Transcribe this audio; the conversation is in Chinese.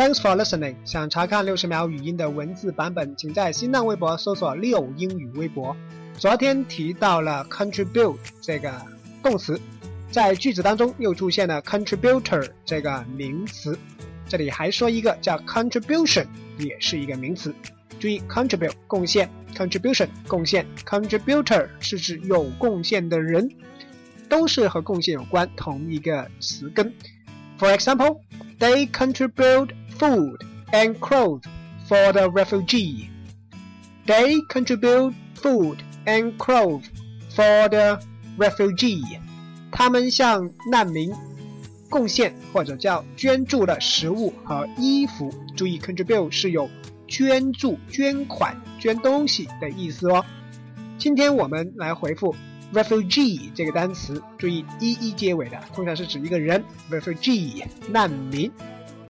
Thanks for listening。想查看六十秒语音的文字版本，请在新浪微博搜索“六英语微博”。昨天提到了 contribute 这个动词，在句子当中又出现了 contributor 这个名词。这里还说一个叫 contribution，也是一个名词。注意 contribute 贡献，contribution 贡献，contributor 是指有贡献的人，都是和贡献有关，同一个词根。For example, they contribute food and clothes for the refugee. They contribute food and clothes for the refugee. 他们向难民贡献或者叫捐助了食物和衣服。注意，contribute 是有捐助、捐款、捐东西的意思哦。今天我们来回复 refugee 这个单词，注意 e e 结尾的，通常是指一个人，refugee 难民。